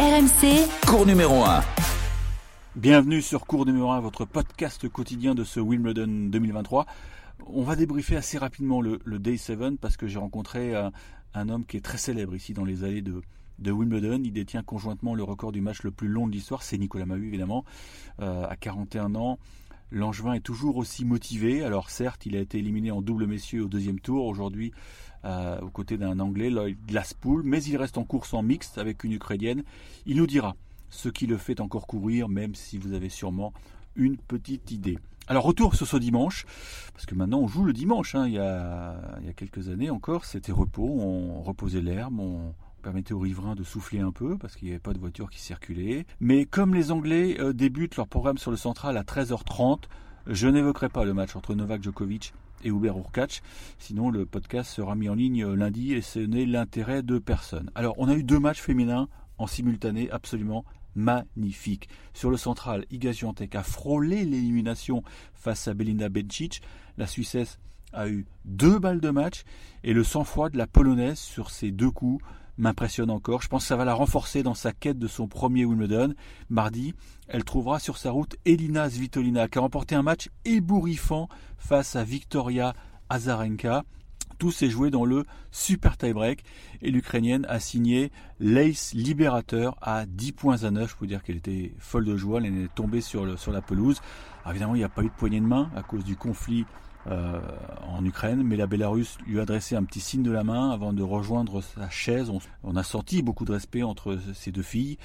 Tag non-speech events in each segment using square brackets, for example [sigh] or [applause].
RMC, Cours numéro 1. Bienvenue sur Cours numéro 1, votre podcast quotidien de ce Wimbledon 2023. On va débriefer assez rapidement le, Day 7 parce que j'ai rencontré un, un, homme qui est très célèbre ici dans les allées de, de Wimbledon. Il détient conjointement le record du match le plus long de l'histoire. C'est Nicolas Mahut évidemment, euh, à 41 ans. Langevin est toujours aussi motivé. Alors certes, il a été éliminé en double messieurs au deuxième tour aujourd'hui euh, aux côtés d'un Anglais, Lloyd Glasspool, mais il reste en course en mixte avec une Ukrainienne. Il nous dira ce qui le fait encore courir, même si vous avez sûrement une petite idée. Alors retour sur ce dimanche, parce que maintenant on joue le dimanche. Hein. Il, y a, il, y a, quelques années encore, c'était repos, on reposait l'herbe, on, permettait aux riverains de souffler un peu parce qu'il n'y avait pas de voiture qui circulait. Mais comme les Anglais euh, débutent leur programme sur le central à 13h30, je n'évoquerai pas le match entre Novak Djokovic et Hubert Urkacz, sinon le podcast sera mis en ligne euh, lundi et ce n'est l'intérêt de personne. Alors on a eu deux matchs féminins en simultané absolument magnifiques. Sur le central, Iga Swiatek a frôlé l'élimination face à Belinda Bencic. La Suissesse a eu deux balles de match et le sang-froid de la Polonaise sur ces deux coups m'impressionne encore. Je pense que ça va la renforcer dans sa quête de son premier Wimbledon. Mardi, elle trouvera sur sa route Elina Svitolina qui a remporté un match ébouriffant face à Victoria Azarenka. Tout s'est joué dans le super tie-break et l'Ukrainienne a signé l'ace libérateur à 10 points à 9. Je peux dire qu'elle était folle de joie, elle est tombée sur, sur la pelouse. évidemment, il n'y a pas eu de poignée de main à cause du conflit euh, en Ukraine, mais la Bélarus lui a adressé un petit signe de la main avant de rejoindre sa chaise. On, a senti beaucoup de respect entre ces deux filles.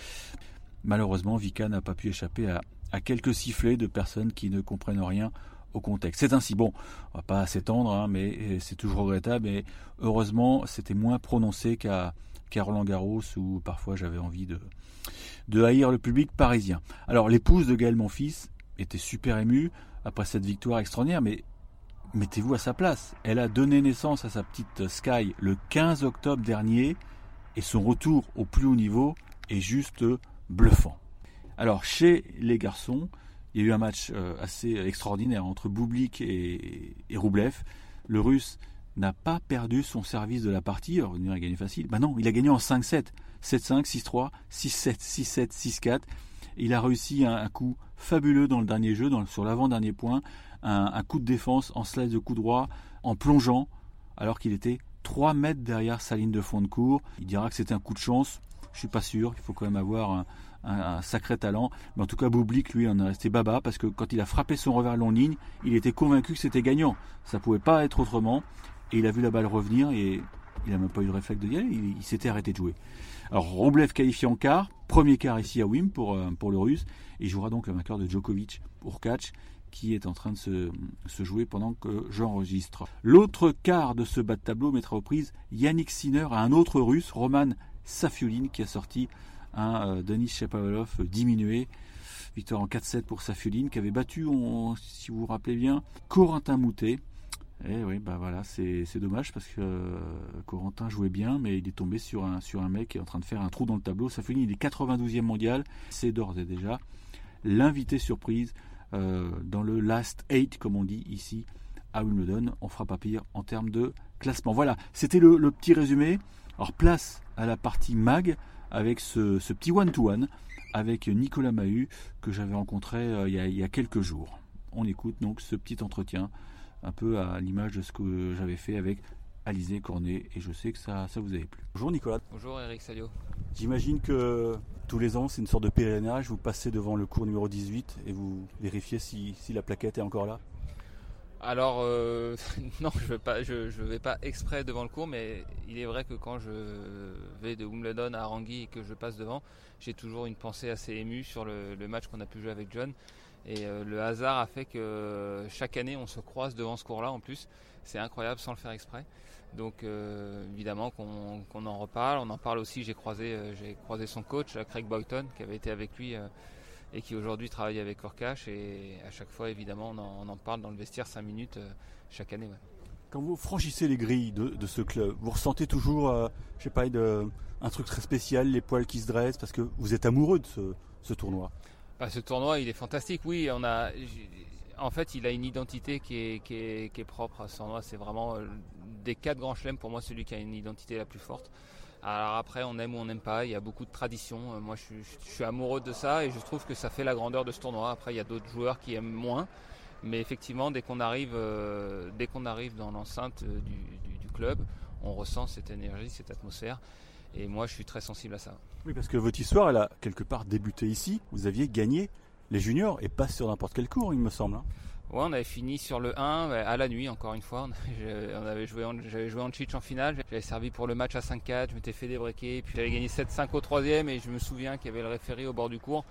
Malheureusement, Vika n'a pas pu échapper à, quelques sifflets de personnes qui ne comprennent rien au contexte. C'est ainsi, bon, on va pas s'étendre, hein, mais c'est toujours regrettable, mais heureusement, c'était moins prononcé qu'à Roland Garros, où parfois j'avais envie de haïr le public parisien. Alors, l'épouse de Gaël, mon fils, était super émue après cette victoire extraordinaire, mais mettez-vous à sa place. Elle a donné naissance à sa petite Sky le 15 octobre dernier et son retour au plus haut niveau est juste bluffant. Alors chez les garçons, il y a eu un match euh, assez extraordinaire entre Boublik et, et Roublev. Le russe n'a pas perdu son service de la partie. Alors, il a gagné facile. Ben non, il a gagné en 5-7. 7-5, 6-3, 6-7, 6-7, 6-4. Il a réussi un, coup fabuleux dans le dernier jeu, sur l'avant-dernier point un, coup de défense en slice de coup droit, en plongeant, alors qu'il était 3 mètres derrière sa ligne de fond de cours. Il dira que c'était un coup de chance. Je suis pas sûr. Il faut quand même avoir un, sacré talent. Mais en tout cas, Boublik, lui, en est resté baba parce que quand il a frappé son revers long ligne, il était convaincu que c'était gagnant. Ça pouvait pas être autrement. Et il a vu la balle revenir et il n'a même pas eu de réflexe de dire. Il, s'était arrêté de jouer. Alors, Roblev qualifié en quart. Premier quart ici à Wim pour, euh, pour le russe. Et il jouera donc le vainqueur de Djokovic pour catch qui est en train de se, jouer pendant que j'enregistre. L'autre quart de ce bas de tableau mettra aux prises Yannick Sinner à un autre russe, Roman Safiulin, qui a sorti un euh, Denis Shapovalov diminué. Victoire en 4-7 pour Safiulin, qui avait battu, si vous vous rappelez bien, Corentin Moutet. Eh oui, bah voilà, c'est dommage parce que euh, Corentin jouait bien, mais il est tombé sur un, sur un mec qui est en train de faire un trou dans le tableau. Safiulin, il est 92e mondial, c'est d'ores et déjà l'invité surprise euh, dans le last eight, comme on dit ici à Wimbledon. On fera pas pire en termes de classement. Voilà, c'était le, petit résumé. Alors place à la partie mag avec ce, petit one-to-one avec Nicolas Mahut que j'avais rencontré euh, il, y a, quelques jours. On écoute donc ce petit entretien un peu à l'image de ce que j'avais fait avec Alizé Cornet et je sais que ça, ça vous avait plu. Bonjour Nicolas. Bonjour Eric Salio. J'imagine que tous les ans c'est une sorte de pèlerinage, vous passez devant le cours numéro 18 et vous vérifiez si, la plaquette est encore là? Alors euh, [laughs] non, je ne vais, vais, pas exprès devant le cours, mais il est vrai que quand je vais de Wimbledon à Arangui et que je passe devant, j'ai toujours une pensée assez émue sur le, match qu'on a pu jouer avec John. Et euh, le hasard a fait que chaque année on se croise devant ce cours-là en plus. C'est incroyable sans le faire exprès. Donc euh, évidemment qu'on en reparle. On en parle aussi, j'ai croisé, euh, croisé son coach, Craig Boyton, qui avait été avec lui euh, et qui aujourd'hui travaille avec Orcash. Et à chaque fois, évidemment, on en, parle dans le vestiaire 5 minutes chaque année. Quand vous franchissez les grilles de, ce club, vous ressentez toujours, je sais pas, de, un truc très spécial, les poils qui se dressent, parce que vous êtes amoureux de ce, tournoi? Bah, ce tournoi, il est fantastique. Oui, on a, en fait, il a une identité qui est, propre à tournoi. C'est vraiment des quatre grands chelems, pour moi, celui qui a une identité la plus forte. Alors après, on aime ou on n'aime pas. Il y a beaucoup de traditions. Moi, je suis, amoureux de ça et je trouve que ça fait la grandeur de ce tournoi. Après, il y a d'autres joueurs qui aiment moins. Mais effectivement, dès qu'on arrive, dès qu'on arrive dans l'enceinte du, club, on ressent cette énergie, cette atmosphère. Et moi, je suis très sensible à ça. Oui, parce que votre histoire, elle a quelque part débuté ici. Vous aviez gagné les juniors et pas sur n'importe quel cours, il me semble. Hein. Ouais, on avait fini sur le 1 à la nuit, encore une fois. Joué j'avais joué en cheat en finale. J'avais servi pour le match à 5-4. Je m'étais fait débriquer. Puis j'avais gagné 7-5 au troisième. Et je me souviens qu'il y avait le référé au bord du cours.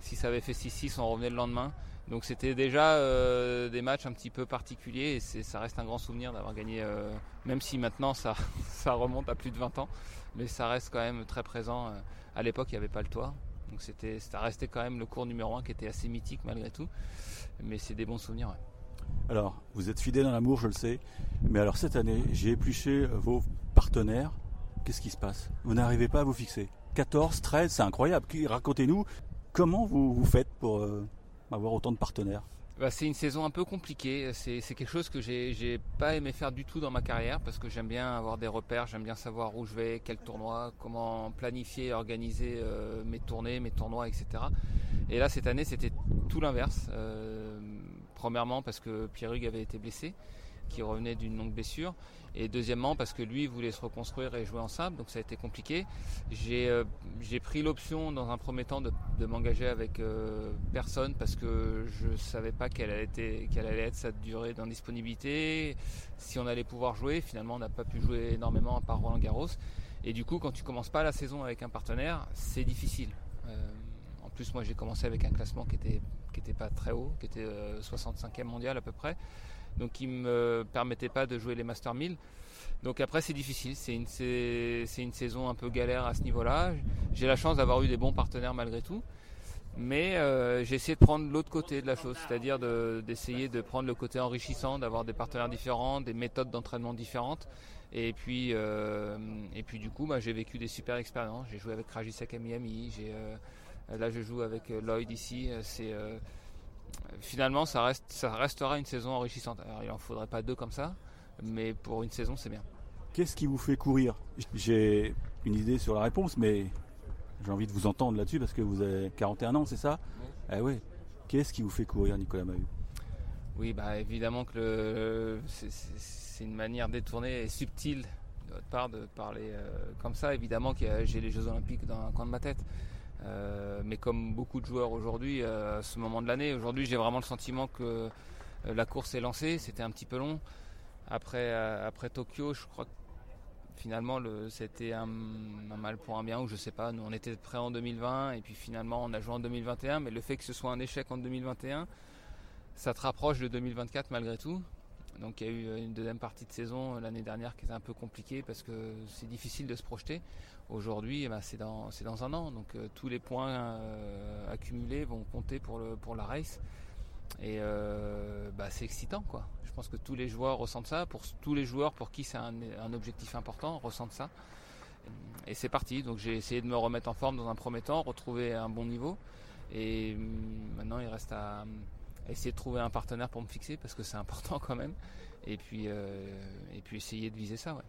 Si ça avait fait 6-6, on revenait le lendemain. Donc c'était déjà euh, des matchs un petit peu particuliers. Et ça reste un grand souvenir d'avoir gagné, euh, même si maintenant ça, [laughs] ça remonte à plus de 20 ans. Mais ça reste quand même très présent. Euh, à l'époque, il n'y avait pas le toit. Donc c'était, ça restait quand même le cours numéro 1 qui était assez mythique malgré tout. Mais c'est des bons souvenirs. Alors, vous êtes fidèle dans l'amour, je le sais. Mais alors cette année, j'ai épluché vos partenaires. Qu'est-ce qui se passe? Vous n'arrivez pas à vous fixer 14, 13, c'est incroyable. Racontez-nous comment vous, vous faites pour euh, avoir autant de partenaires? Bah, c'est une saison un peu compliquée. C'est quelque chose que j'ai pas aimé faire du tout dans ma carrière parce que j'aime bien avoir des repères, j'aime bien savoir où je vais, quel tournoi, comment planifier, organiser euh, mes tournées, mes tournois, etc. Et là, cette année, c'était tout l'inverse. Euh, premièrement, parce que Pierre Hugues avait été blessé, qui revenait d'une longue blessure. Et deuxièmement, parce que lui voulait se reconstruire et jouer en simple, donc ça a été compliqué. J'ai euh, pris l'option dans un premier temps de, m'engager avec euh, personne parce que je ne savais pas quelle allait, être, sa durée d'indisponibilité, si on allait pouvoir jouer. Finalement, on n'a pas pu jouer énormément à part Roland Garros. Et du coup, quand tu commences pas la saison avec un partenaire, c'est difficile. Euh, en plus, moi j'ai commencé avec un classement qui était, qui était pas très haut, qui était 65e mondial à peu près donc qui me permettait pas de jouer les Master 1000. Donc après c'est difficile, c'est une, saison un peu galère à ce niveau-là. J'ai la chance d'avoir eu des bons partenaires malgré tout. Mais euh, j'ai essayé de prendre l'autre côté de la chose, c'est-à-dire d'essayer de prendre le côté enrichissant, d'avoir des partenaires différents, des méthodes d'entraînement différentes. Et puis, euh, et puis du coup, bah, j'ai vécu des super expériences. J'ai joué avec Rajisek à Miami. Euh, là, je joue avec Lloyd ici. C'est finalement, ça, reste, ça restera une saison enrichissante. Alors, il en faudrait pas deux comme ça, mais pour une saison, c'est bien. Qu'est-ce qui vous fait courir? J'ai une idée sur la réponse, mais j'ai envie de vous entendre là-dessus parce que vous avez 41 ans, c'est ça? Oui. Eh oui. Qu'est-ce qui vous fait courir, Nicolas Mahut? Oui, bah évidemment que c'est une manière détournée et subtile de votre part de parler euh, comme ça. Évidemment que j'ai les Jeux Olympiques dans un coin de ma tête. Euh, mais comme beaucoup de joueurs aujourd'hui, euh, à ce moment de l'année, aujourd'hui j'ai vraiment le sentiment que euh, la course est lancée. C'était un petit peu long. Après, Tokyo, je crois que finalement c'était un, mal pour un bien ou je sais pas. Nous on était prêts en 2020 et puis finalement on a joué en 2021. Mais le fait que ce soit un échec en 2021, ça te rapproche de 2024 malgré tout. Donc il y a eu une deuxième partie de saison euh, l'année dernière qui était un peu compliquée parce que c'est difficile de se projeter. Aujourd'hui, eh ben, c'est dans, un an. Donc euh, tous les points euh, accumulés vont compter pour, la race. Et bah, c'est excitant. Je pense que tous les joueurs ressentent ça. Tous les joueurs pour qui c'est un, un, objectif important, ressentent ça. Et c'est parti. Donc j'ai essayé de me remettre en forme dans un premier temps, retrouver un bon niveau. Et hum, maintenant il reste à essayer de trouver un partenaire pour me fixer parce que c'est important quand même. Et puis, euh, et puis essayer de viser ça. Ouais.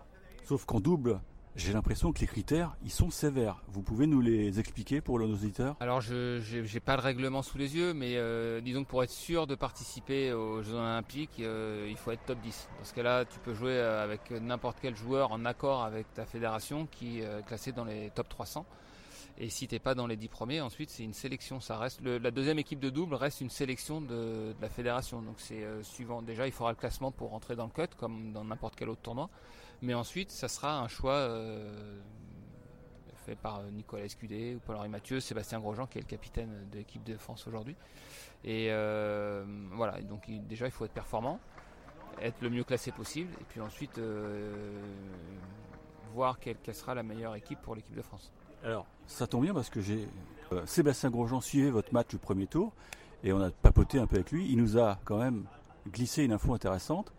Sauf qu'en double, j'ai l'impression que les critères, ils sont sévères. Vous pouvez nous les expliquer pour nos auditeurs? Alors, je n'ai pas le règlement sous les yeux, mais euh, disons que pour être sûr de participer aux Jeux Olympiques, euh, il faut être top 10. Dans ce cas-là, tu peux jouer avec n'importe quel joueur en accord avec ta fédération qui est classée dans les top 300. Et si t'es pas dans les 10 premiers, ensuite c'est une sélection. Ça reste la deuxième équipe de double reste une sélection de, la fédération. Donc c'est euh, suivant. Déjà, il faudra le classement pour rentrer dans le cut, comme dans n'importe quel autre tournoi. Mais ensuite, ça sera un choix euh, fait par euh, Nicolas Escudé ou Paul-Henri Mathieu, Sébastien Grosjean qui est le capitaine de l'équipe de France aujourd'hui. Et voilà. Donc déjà, il faut être performant, être le mieux classé possible, et puis ensuite voir quelle sera la meilleure équipe pour l'équipe de France. Alors, ça tombe bien parce que j'ai euh, Sébastien Grosjean suivait votre match du premier tour et on a papoté un peu avec lui. Il nous a quand même glissé une info intéressante.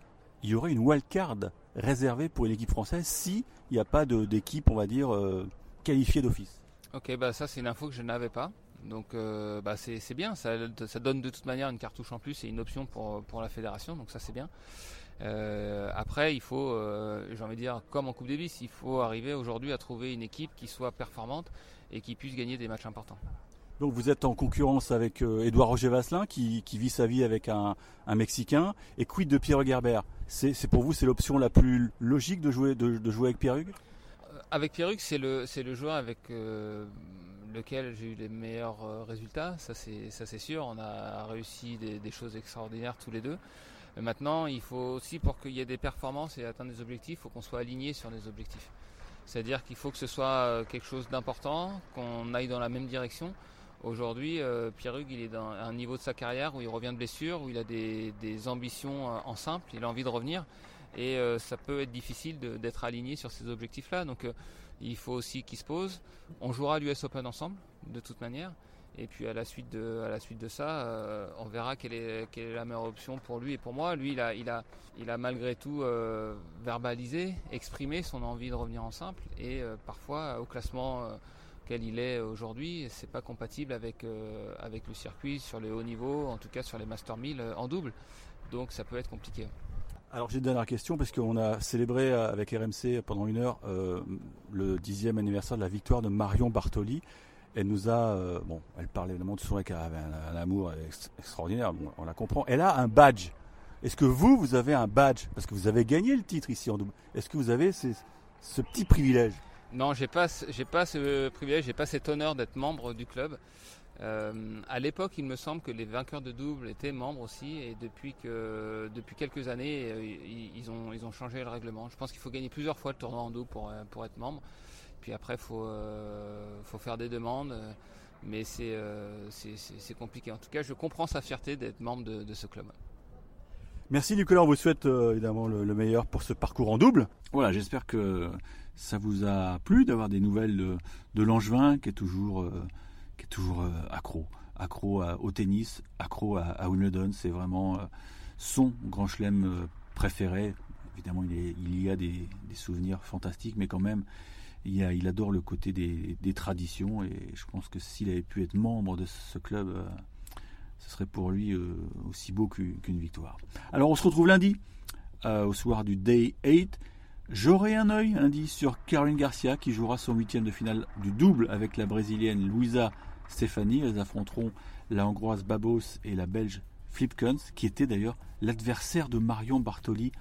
Il y aurait une wildcard réservée pour une équipe française s'il n'y a pas d'équipe, on va dire, euh, qualifiée d'office. Ok, bah ça c'est une info que je n'avais pas. Donc euh, bah c'est bien, ça, ça, donne de toute manière une cartouche en plus et une option pour, pour la fédération, donc ça c'est bien. Après, il faut, j'ai envie de dire, comme en Coupe Davis, il faut arriver aujourd'hui à trouver une équipe qui soit performante et qui puisse gagner des matchs importants. Donc vous êtes en concurrence avec Edouard Roger Vasselin qui, vit sa vie avec un, Mexicain. Et quid de Pierre Gerber c'est, pour vous c'est l'option la plus logique de jouer, de, jouer avec Pierre Hugues? Avec Pierre Hugues, c'est le, le joueur avec lequel j'ai eu les meilleurs euh, résultats, ça c'est, ça c'est sûr. On a réussi des, choses extraordinaires tous les deux. Maintenant, il faut aussi pour qu'il y ait des performances et atteindre des objectifs, il faut qu'on soit aligné sur des objectifs. C'est-à-dire qu'il faut que ce soit euh, quelque chose d'important, qu'on aille dans la même direction. Aujourd'hui, euh, Pierre Hugues, il est dans un niveau de sa carrière où il revient de blessure, où il a des, ambitions en simple, il a envie de revenir. Et ça peut être difficile d'être aligné sur ces objectifs-là. Donc il faut aussi qu'il se pose. On jouera l'US Open ensemble, de toute manière. Et puis à la suite de, à la suite de ça, euh, on verra quelle est, quelle est la meilleure option pour lui et pour moi. Lui, il a, il a, il a malgré tout euh, verbalisé, exprimé son envie de revenir en simple. Et euh, parfois, au classement quel il est aujourd'hui, c'est pas compatible avec, avec le circuit sur les hauts niveaux, en tout cas sur les Master 1000 en double. Donc ça peut être compliqué. Alors j'ai une dernière question parce qu'on a célébré avec RMC pendant une heure le dixième anniversaire de la victoire de Marion Bartoli. Elle nous a, euh, bon, elle parlait évidemment de son mec avait un, amour extraordinaire, on la comprend. Elle a un badge. Est-ce que vous, vous avez un badge? Parce que vous avez gagné le titre ici en double. Est-ce que vous avez ce petit privilège? Non, j'ai pas, pas ce privilège, j'ai pas cet honneur d'être membre du club. Euh, à l'époque, il me semble que les vainqueurs de double étaient membres aussi, et depuis, que, depuis quelques années, euh, ils, ont, changé le règlement. Je pense qu'il faut gagner plusieurs fois le tournoi en double pour, euh, pour être membre. Puis après, il faut, faut faire des demandes, mais c'est c'est compliqué. En tout cas, je comprends sa fierté d'être membre de, ce club. Merci Nicolas, on vous souhaite évidemment le, meilleur pour ce parcours en double. Voilà, j'espère que ça vous a plu d'avoir des nouvelles de, de Langevin qui est toujours qui est toujours euh, accro, accro au tennis, accro à, Wimbledon. C'est vraiment euh, son grand chelem euh, préféré. Évidemment, il, y a des, souvenirs fantastiques, mais quand même, il, adore le côté des, traditions. Et je pense que s'il avait pu être membre de ce club, ce serait pour lui aussi beau qu'une victoire. Alors, on se retrouve lundi, au soir du Day 8. J'aurai un œil lundi sur Caroline Garcia qui jouera son huitième de finale du double avec la brésilienne Luisa Stéphanie. Elles affronteront la hongroise Babos et la belge Flipkens, qui était d'ailleurs l'adversaire de Marion Bartoli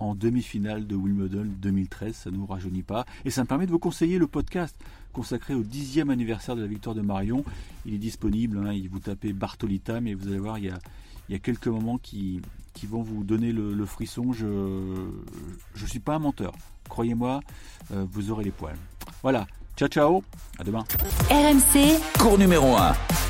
en demi-finale de Wimbledon 2013. Ça ne nous rajeunit pas. Et ça me permet de vous conseiller le podcast consacré au dixième anniversaire de la victoire de Marion. Il est disponible. Hein, vous tapez Bartolita, mais vous allez voir, il y a, il y a quelques moments qui, qui vont vous donner le, frisson. Je ne suis pas un menteur. Croyez-moi, euh, vous aurez les poils. Voilà. Ciao, ciao. À demain. RMC, cours numéro 1.